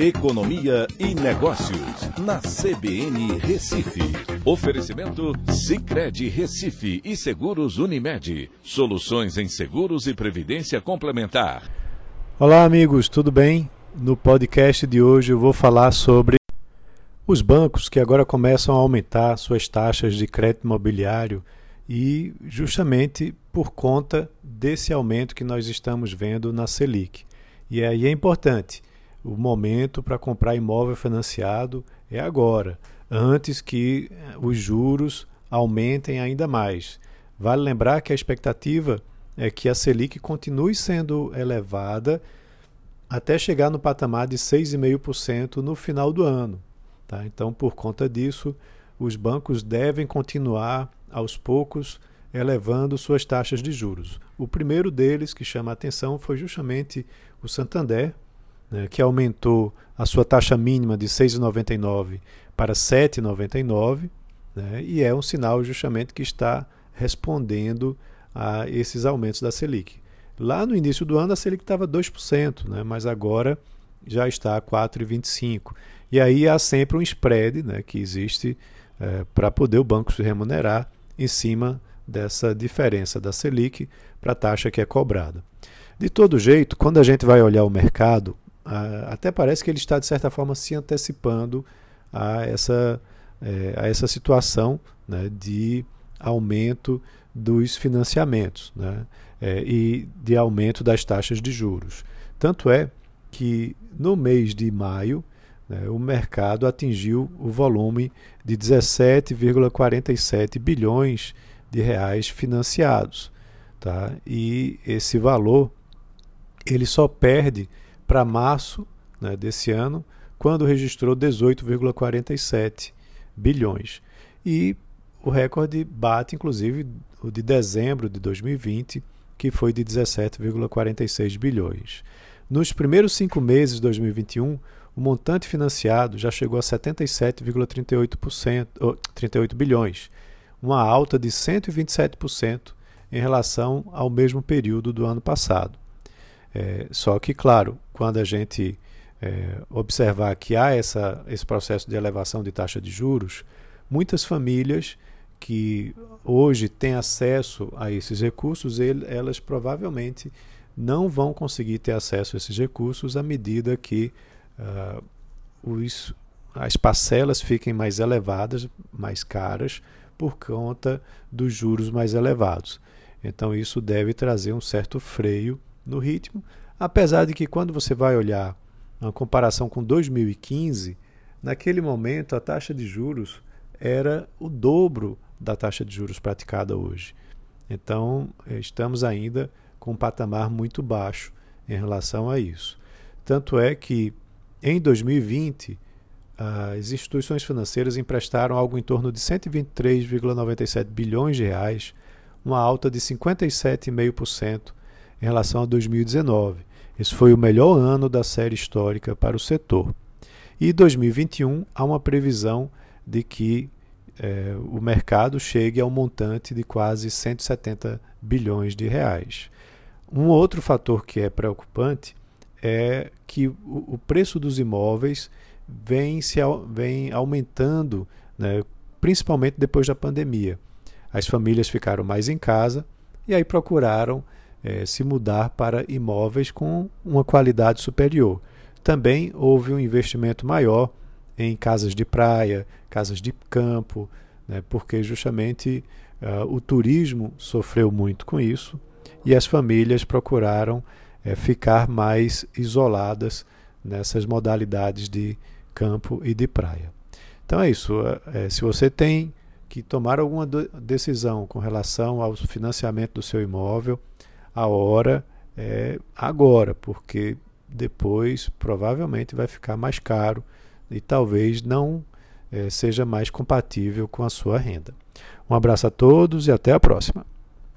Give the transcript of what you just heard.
Economia e Negócios, na CBN Recife. Oferecimento Cicred Recife e Seguros Unimed. Soluções em seguros e previdência complementar. Olá, amigos, tudo bem? No podcast de hoje eu vou falar sobre os bancos que agora começam a aumentar suas taxas de crédito imobiliário e justamente por conta desse aumento que nós estamos vendo na Selic. E aí é importante o momento para comprar imóvel financiado é agora, antes que eh, os juros aumentem ainda mais. Vale lembrar que a expectativa é que a Selic continue sendo elevada até chegar no patamar de 6,5% no final do ano. Tá? Então, por conta disso, os bancos devem continuar aos poucos elevando suas taxas de juros. O primeiro deles que chama a atenção foi justamente o Santander, né, que aumentou a sua taxa mínima de 6,99 para 7,99, né, e é um sinal justamente que está respondendo a esses aumentos da Selic. Lá no início do ano a Selic estava 2%, né, mas agora já está a 4,25%. E aí há sempre um spread né, que existe é, para poder o banco se remunerar em cima dessa diferença da Selic para a taxa que é cobrada. De todo jeito, quando a gente vai olhar o mercado, até parece que ele está, de certa forma, se antecipando a essa, é, a essa situação né, de aumento dos financiamentos né, é, e de aumento das taxas de juros. Tanto é que no mês de maio né, o mercado atingiu o volume de 17,47 bilhões de reais financiados. Tá? E esse valor ele só perde para março né, desse ano, quando registrou 18,47 bilhões. E o recorde bate, inclusive, o de dezembro de 2020, que foi de 17,46 bilhões. Nos primeiros cinco meses de 2021, o montante financiado já chegou a 77,38 bilhões, uma alta de 127% em relação ao mesmo período do ano passado. É, só que, claro, quando a gente é, observar que há essa, esse processo de elevação de taxa de juros, muitas famílias que hoje têm acesso a esses recursos, ele, elas provavelmente não vão conseguir ter acesso a esses recursos à medida que uh, os, as parcelas fiquem mais elevadas, mais caras, por conta dos juros mais elevados. Então, isso deve trazer um certo freio no ritmo, apesar de que quando você vai olhar uma comparação com 2015, naquele momento a taxa de juros era o dobro da taxa de juros praticada hoje. Então, estamos ainda com um patamar muito baixo em relação a isso. Tanto é que em 2020 as instituições financeiras emprestaram algo em torno de 123,97 bilhões de reais, uma alta de 57,5% em relação a 2019. Esse foi o melhor ano da série histórica para o setor. E 2021 há uma previsão de que é, o mercado chegue ao montante de quase 170 bilhões de reais. Um outro fator que é preocupante é que o, o preço dos imóveis vem, se, vem aumentando, né, principalmente depois da pandemia. As famílias ficaram mais em casa e aí procuraram é, se mudar para imóveis com uma qualidade superior. Também houve um investimento maior em casas de praia, casas de campo, né, porque justamente uh, o turismo sofreu muito com isso e as famílias procuraram é, ficar mais isoladas nessas modalidades de campo e de praia. Então é isso. É, se você tem que tomar alguma decisão com relação ao financiamento do seu imóvel, a hora é agora, porque depois provavelmente vai ficar mais caro e talvez não é, seja mais compatível com a sua renda. Um abraço a todos e até a próxima.